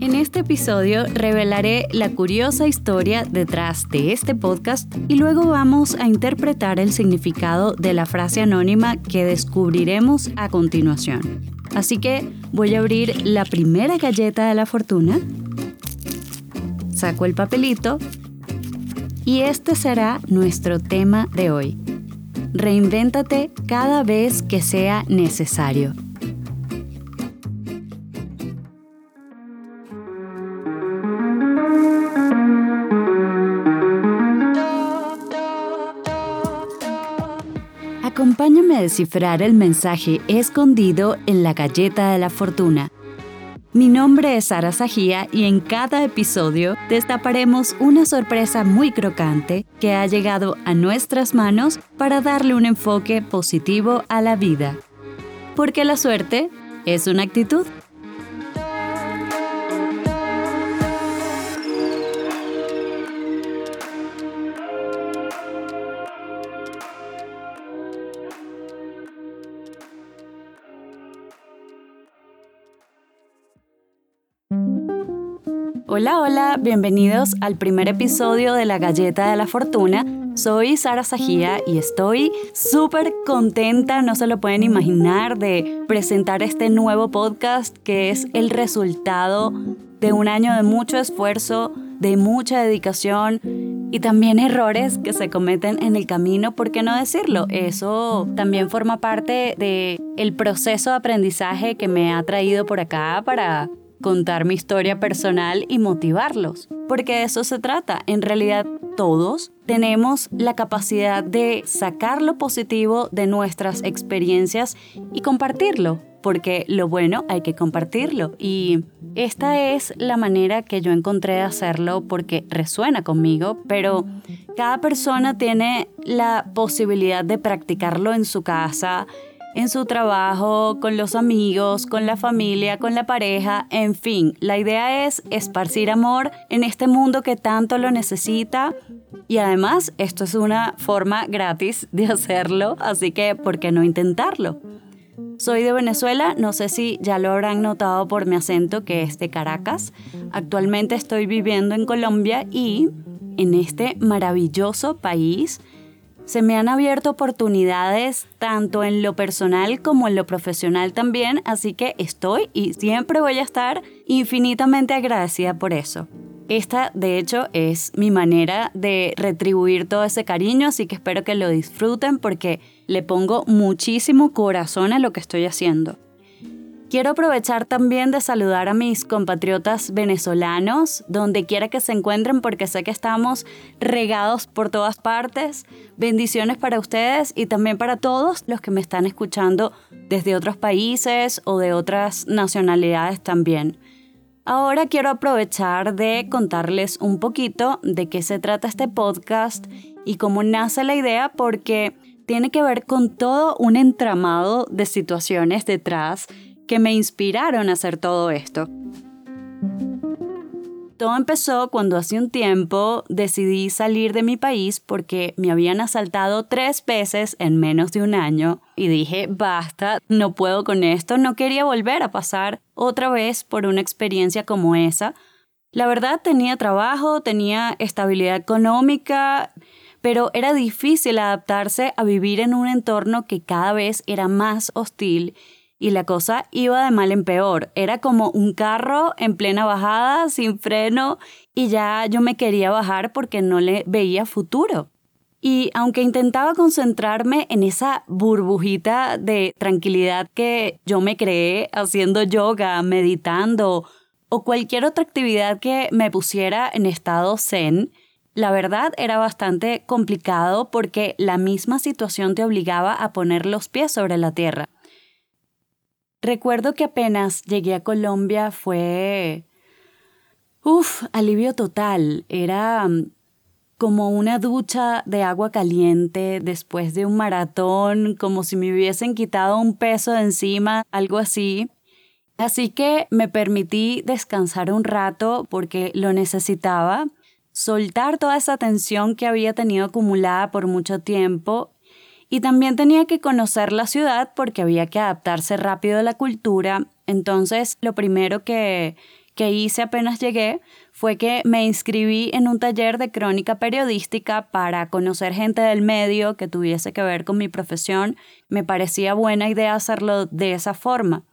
En este episodio revelaré la curiosa historia detrás de este podcast y luego vamos a interpretar el significado de la frase anónima que descubriremos a continuación. Así que voy a abrir la primera galleta de la fortuna, saco el papelito y este será nuestro tema de hoy. Reinvéntate cada vez que sea necesario. Acompáñame a descifrar el mensaje escondido en la galleta de la fortuna. Mi nombre es Sara Sajía y en cada episodio destaparemos una sorpresa muy crocante que ha llegado a nuestras manos para darle un enfoque positivo a la vida. Porque la suerte es una actitud. Hola, hola, bienvenidos al primer episodio de La Galleta de la Fortuna. Soy Sara Sajía y estoy súper contenta, no se lo pueden imaginar, de presentar este nuevo podcast que es el resultado de un año de mucho esfuerzo, de mucha dedicación y también errores que se cometen en el camino, ¿por qué no decirlo? Eso también forma parte de el proceso de aprendizaje que me ha traído por acá para contar mi historia personal y motivarlos, porque de eso se trata. En realidad todos tenemos la capacidad de sacar lo positivo de nuestras experiencias y compartirlo, porque lo bueno hay que compartirlo. Y esta es la manera que yo encontré de hacerlo porque resuena conmigo, pero cada persona tiene la posibilidad de practicarlo en su casa, en su trabajo, con los amigos, con la familia, con la pareja, en fin. La idea es esparcir amor en este mundo que tanto lo necesita. Y además, esto es una forma gratis de hacerlo, así que ¿por qué no intentarlo? Soy de Venezuela, no sé si ya lo habrán notado por mi acento que es de Caracas. Actualmente estoy viviendo en Colombia y en este maravilloso país se me han abierto oportunidades tanto en lo personal como en lo profesional también, así que estoy y siempre voy a estar infinitamente agradecida por eso. Esta, de hecho, es mi manera de retribuir todo ese cariño, así que espero que lo disfruten porque le pongo muchísimo corazón a lo que estoy haciendo. Quiero aprovechar también de saludar a mis compatriotas venezolanos, donde quiera que se encuentren, porque sé que estamos regados por todas partes. Bendiciones para ustedes y también para todos los que me están escuchando desde otros países o de otras nacionalidades también. Ahora quiero aprovechar de contarles un poquito de qué se trata este podcast y cómo nace la idea, porque tiene que ver con todo un entramado de situaciones detrás que me inspiraron a hacer todo esto. Todo empezó cuando hace un tiempo decidí salir de mi país porque me habían asaltado tres veces en menos de un año y dije, basta, no puedo con esto, no quería volver a pasar otra vez por una experiencia como esa. La verdad tenía trabajo, tenía estabilidad económica, pero era difícil adaptarse a vivir en un entorno que cada vez era más hostil y la cosa iba de mal en peor. Era como un carro en plena bajada, sin freno, y ya yo me quería bajar porque no le veía futuro. Y aunque intentaba concentrarme en esa burbujita de tranquilidad que yo me creé haciendo yoga, meditando o cualquier otra actividad que me pusiera en estado zen, la verdad era bastante complicado porque la misma situación te obligaba a poner los pies sobre la tierra. Recuerdo que apenas llegué a Colombia fue... Uf, alivio total. Era mm, como una ducha de agua caliente después de un maratón, como si me hubiesen quitado un peso de encima, algo así. Así que me permití descansar un rato porque lo necesitaba, soltar toda esa tensión que había tenido acumulada por mucho tiempo y también tenía que conocer la ciudad porque había que adaptarse rápido a la cultura. Entonces, lo primero que, que hice apenas llegué fue que me inscribí en un taller de crónica periodística para conocer gente del medio que tuviese que ver con mi profesión. Me parecía buena idea hacerlo de esa forma.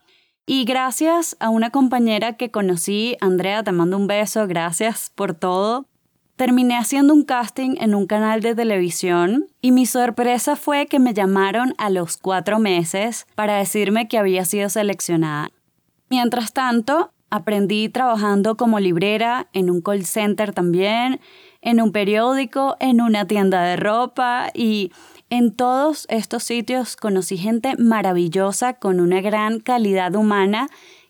Y gracias a una compañera que conocí, Andrea, te mando un beso, gracias por todo. Terminé haciendo un casting en un canal de televisión y mi sorpresa fue que me llamaron a los cuatro meses para decirme que había sido seleccionada. Mientras tanto, aprendí trabajando como librera en un call center también, en un periódico, en una tienda de ropa y en todos estos sitios conocí gente maravillosa con una gran calidad humana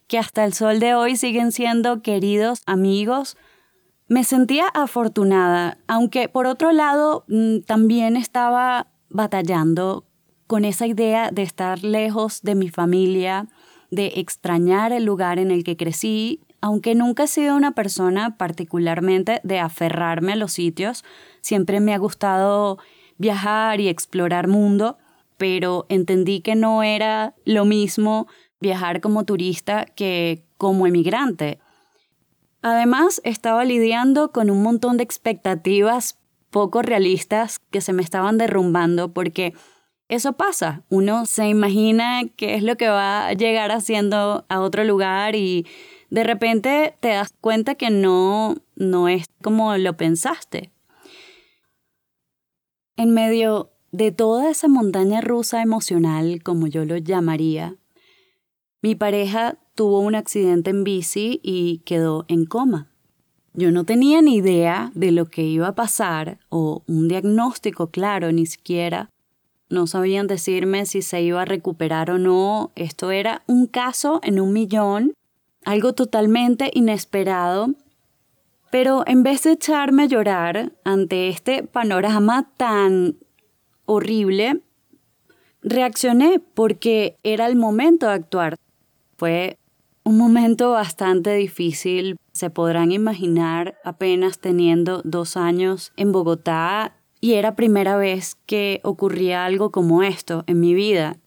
que hasta el sol de hoy siguen siendo queridos amigos me sentía afortunada, aunque por otro lado mm, también estaba batallando con esa idea de estar lejos de mi familia, de extrañar el lugar en el que crecí, aunque nunca he sido una persona particularmente de aferrarme a los sitios, siempre me ha gustado viajar y explorar mundo, pero entendí que no era lo mismo viajar como turista que como emigrante. Además, estaba lidiando con un montón de expectativas poco realistas que se me estaban derrumbando porque eso pasa. Uno se imagina qué es lo que va a llegar haciendo a otro lugar y de repente te das cuenta que no, no es como lo pensaste. En medio de toda esa montaña rusa emocional, como yo lo llamaría, mi pareja tuvo un accidente en bici y quedó en coma. Yo no tenía ni idea de lo que iba a pasar o un diagnóstico claro ni siquiera. No sabían decirme si se iba a recuperar o no. Esto era un caso en un millón, algo totalmente inesperado. Pero en vez de echarme a llorar ante este panorama tan horrible, reaccioné porque era el momento de actuar. Fue un momento bastante difícil. Se podrán imaginar apenas teniendo dos años en Bogotá y era primera vez que ocurría algo como esto en mi vida.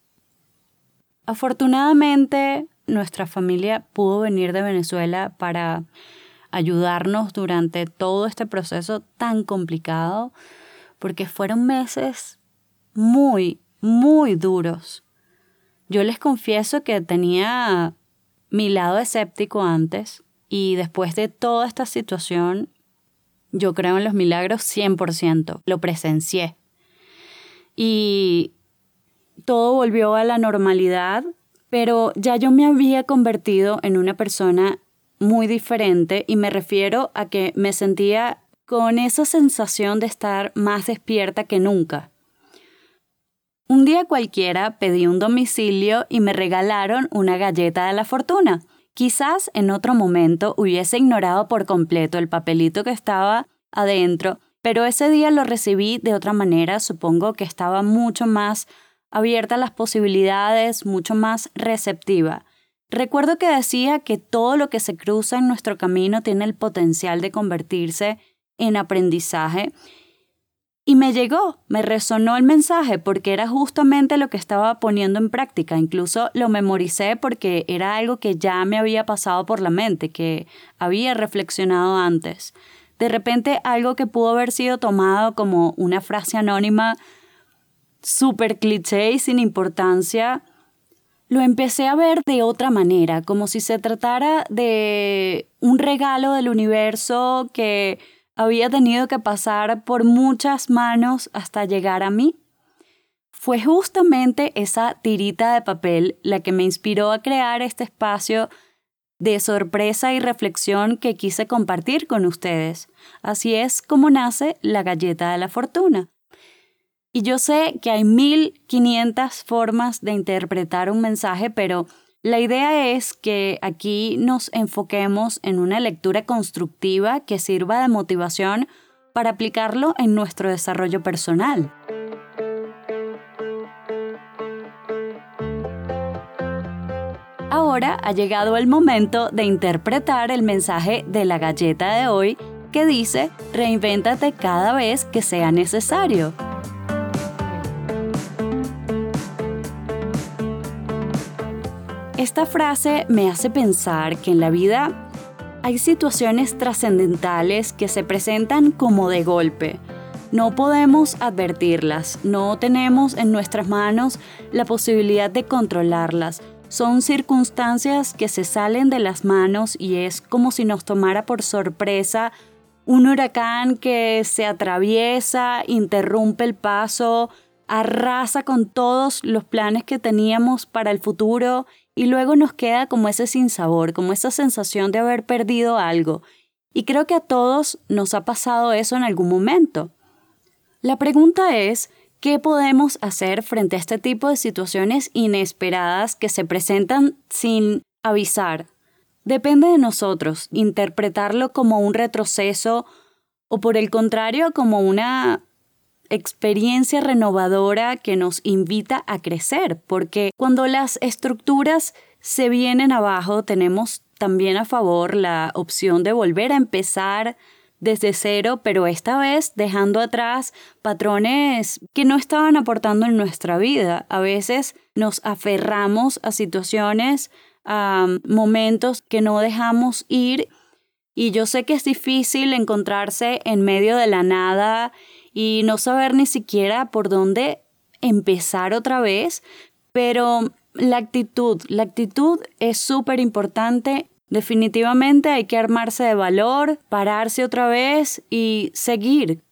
Afortunadamente, nuestra familia pudo venir de Venezuela para ayudarnos durante todo este proceso tan complicado, porque fueron meses muy, muy duros. Yo les confieso que tenía mi lado escéptico antes y después de toda esta situación, yo creo en los milagros 100%, lo presencié. Y todo volvió a la normalidad, pero ya yo me había convertido en una persona muy diferente y me refiero a que me sentía con esa sensación de estar más despierta que nunca. Un día cualquiera pedí un domicilio y me regalaron una galleta de la fortuna. Quizás en otro momento hubiese ignorado por completo el papelito que estaba adentro, pero ese día lo recibí de otra manera, supongo que estaba mucho más abierta a las posibilidades, mucho más receptiva. Recuerdo que decía que todo lo que se cruza en nuestro camino tiene el potencial de convertirse en aprendizaje y me llegó, me resonó el mensaje porque era justamente lo que estaba poniendo en práctica. Incluso lo memoricé porque era algo que ya me había pasado por la mente, que había reflexionado antes. De repente algo que pudo haber sido tomado como una frase anónima súper cliché y sin importancia, lo empecé a ver de otra manera, como si se tratara de un regalo del universo que había tenido que pasar por muchas manos hasta llegar a mí. Fue justamente esa tirita de papel la que me inspiró a crear este espacio de sorpresa y reflexión que quise compartir con ustedes. Así es como nace la galleta de la fortuna. Y yo sé que hay 1500 formas de interpretar un mensaje, pero la idea es que aquí nos enfoquemos en una lectura constructiva que sirva de motivación para aplicarlo en nuestro desarrollo personal. Ahora ha llegado el momento de interpretar el mensaje de la galleta de hoy que dice, reinvéntate cada vez que sea necesario. Esta frase me hace pensar que en la vida hay situaciones trascendentales que se presentan como de golpe. No podemos advertirlas, no tenemos en nuestras manos la posibilidad de controlarlas. Son circunstancias que se salen de las manos y es como si nos tomara por sorpresa un huracán que se atraviesa, interrumpe el paso, arrasa con todos los planes que teníamos para el futuro y luego nos queda como ese sinsabor, como esa sensación de haber perdido algo. Y creo que a todos nos ha pasado eso en algún momento. La pregunta es, ¿qué podemos hacer frente a este tipo de situaciones inesperadas que se presentan sin avisar? Depende de nosotros interpretarlo como un retroceso o por el contrario como una experiencia renovadora que nos invita a crecer, porque cuando las estructuras se vienen abajo, tenemos también a favor la opción de volver a empezar desde cero, pero esta vez dejando atrás patrones que no estaban aportando en nuestra vida. A veces nos aferramos a situaciones, a momentos que no dejamos ir y yo sé que es difícil encontrarse en medio de la nada y no saber ni siquiera por dónde empezar otra vez, pero la actitud, la actitud es súper importante. Definitivamente hay que armarse de valor, pararse otra vez y seguir.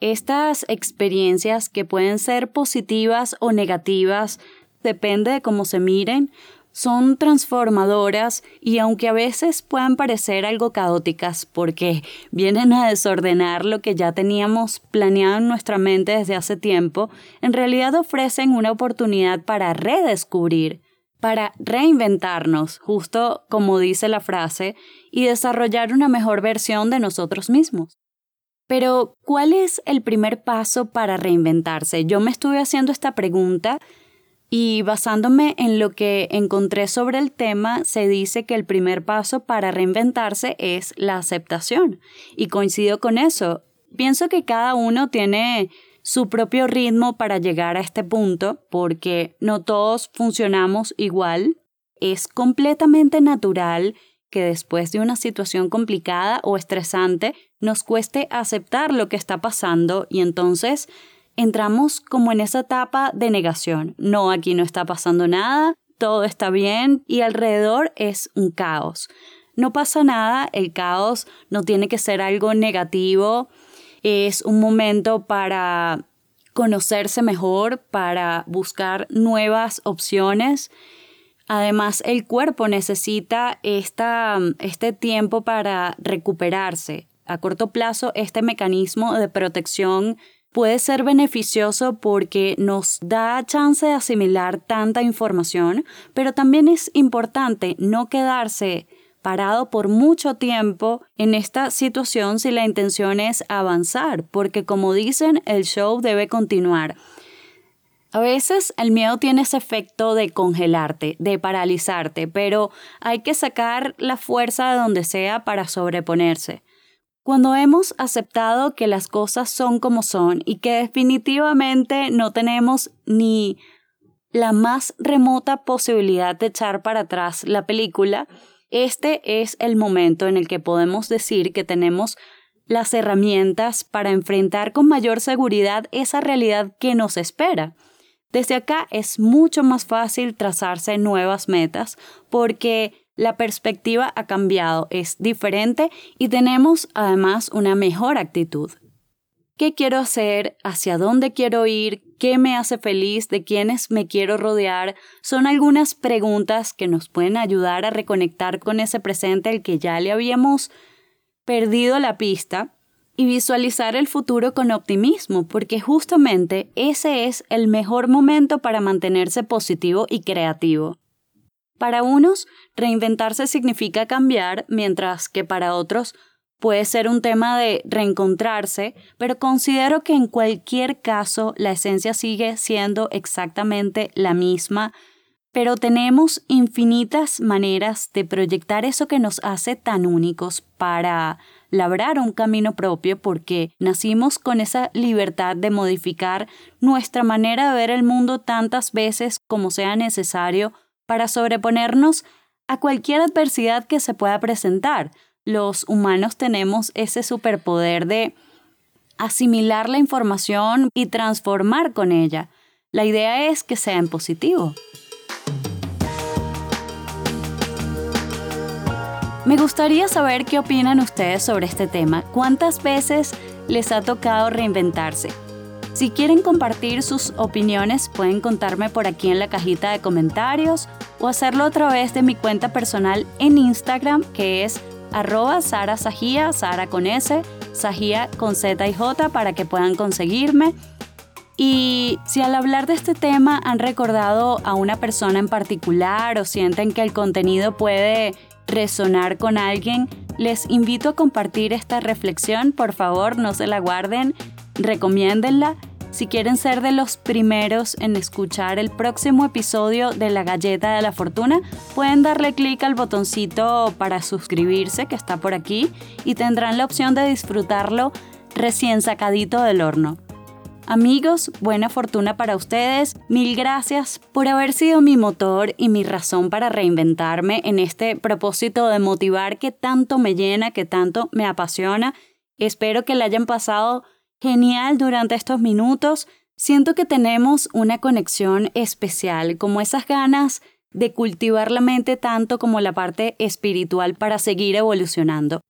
Estas experiencias que pueden ser positivas o negativas, depende de cómo se miren, son transformadoras y aunque a veces puedan parecer algo caóticas porque vienen a desordenar lo que ya teníamos planeado en nuestra mente desde hace tiempo, en realidad ofrecen una oportunidad para redescubrir, para reinventarnos, justo como dice la frase, y desarrollar una mejor versión de nosotros mismos. Pero, ¿cuál es el primer paso para reinventarse? Yo me estuve haciendo esta pregunta y basándome en lo que encontré sobre el tema, se dice que el primer paso para reinventarse es la aceptación. Y coincido con eso. Pienso que cada uno tiene su propio ritmo para llegar a este punto, porque no todos funcionamos igual. Es completamente natural que después de una situación complicada o estresante nos cueste aceptar lo que está pasando y entonces entramos como en esa etapa de negación. No, aquí no está pasando nada, todo está bien y alrededor es un caos. No pasa nada, el caos no tiene que ser algo negativo, es un momento para conocerse mejor, para buscar nuevas opciones. Además, el cuerpo necesita esta, este tiempo para recuperarse. A corto plazo, este mecanismo de protección puede ser beneficioso porque nos da chance de asimilar tanta información, pero también es importante no quedarse parado por mucho tiempo en esta situación si la intención es avanzar, porque como dicen, el show debe continuar. A veces el miedo tiene ese efecto de congelarte, de paralizarte, pero hay que sacar la fuerza de donde sea para sobreponerse. Cuando hemos aceptado que las cosas son como son y que definitivamente no tenemos ni la más remota posibilidad de echar para atrás la película, este es el momento en el que podemos decir que tenemos las herramientas para enfrentar con mayor seguridad esa realidad que nos espera. Desde acá es mucho más fácil trazarse nuevas metas porque la perspectiva ha cambiado, es diferente y tenemos además una mejor actitud. ¿Qué quiero hacer? ¿Hacia dónde quiero ir? ¿Qué me hace feliz? ¿De quiénes me quiero rodear? Son algunas preguntas que nos pueden ayudar a reconectar con ese presente al que ya le habíamos perdido la pista y visualizar el futuro con optimismo, porque justamente ese es el mejor momento para mantenerse positivo y creativo. Para unos, reinventarse significa cambiar, mientras que para otros puede ser un tema de reencontrarse, pero considero que en cualquier caso la esencia sigue siendo exactamente la misma, pero tenemos infinitas maneras de proyectar eso que nos hace tan únicos para labrar un camino propio porque nacimos con esa libertad de modificar nuestra manera de ver el mundo tantas veces como sea necesario para sobreponernos a cualquier adversidad que se pueda presentar. los humanos tenemos ese superpoder de asimilar la información y transformar con ella. La idea es que sea en positivo. Me gustaría saber qué opinan ustedes sobre este tema. ¿Cuántas veces les ha tocado reinventarse? Si quieren compartir sus opiniones, pueden contarme por aquí en la cajita de comentarios o hacerlo a través de mi cuenta personal en Instagram, que es arroba Sara Sajía, Sara con S, Sajía con Z y J para que puedan conseguirme. Y si al hablar de este tema han recordado a una persona en particular o sienten que el contenido puede resonar con alguien, les invito a compartir esta reflexión. Por favor, no se la guarden, recomiéndenla si quieren ser de los primeros en escuchar el próximo episodio de La Galleta de la Fortuna, pueden darle clic al botoncito para suscribirse que está por aquí y tendrán la opción de disfrutarlo recién sacadito del horno. Amigos, buena fortuna para ustedes. Mil gracias por haber sido mi motor y mi razón para reinventarme en este propósito de motivar que tanto me llena, que tanto me apasiona. Espero que la hayan pasado genial durante estos minutos. Siento que tenemos una conexión especial, como esas ganas de cultivar la mente tanto como la parte espiritual para seguir evolucionando.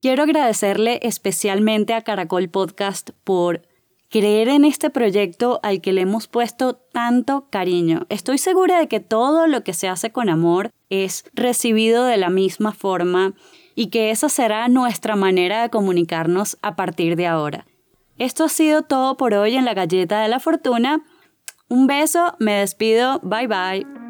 Quiero agradecerle especialmente a Caracol Podcast por creer en este proyecto al que le hemos puesto tanto cariño. Estoy segura de que todo lo que se hace con amor es recibido de la misma forma y que esa será nuestra manera de comunicarnos a partir de ahora. Esto ha sido todo por hoy en la galleta de la fortuna. Un beso, me despido, bye bye.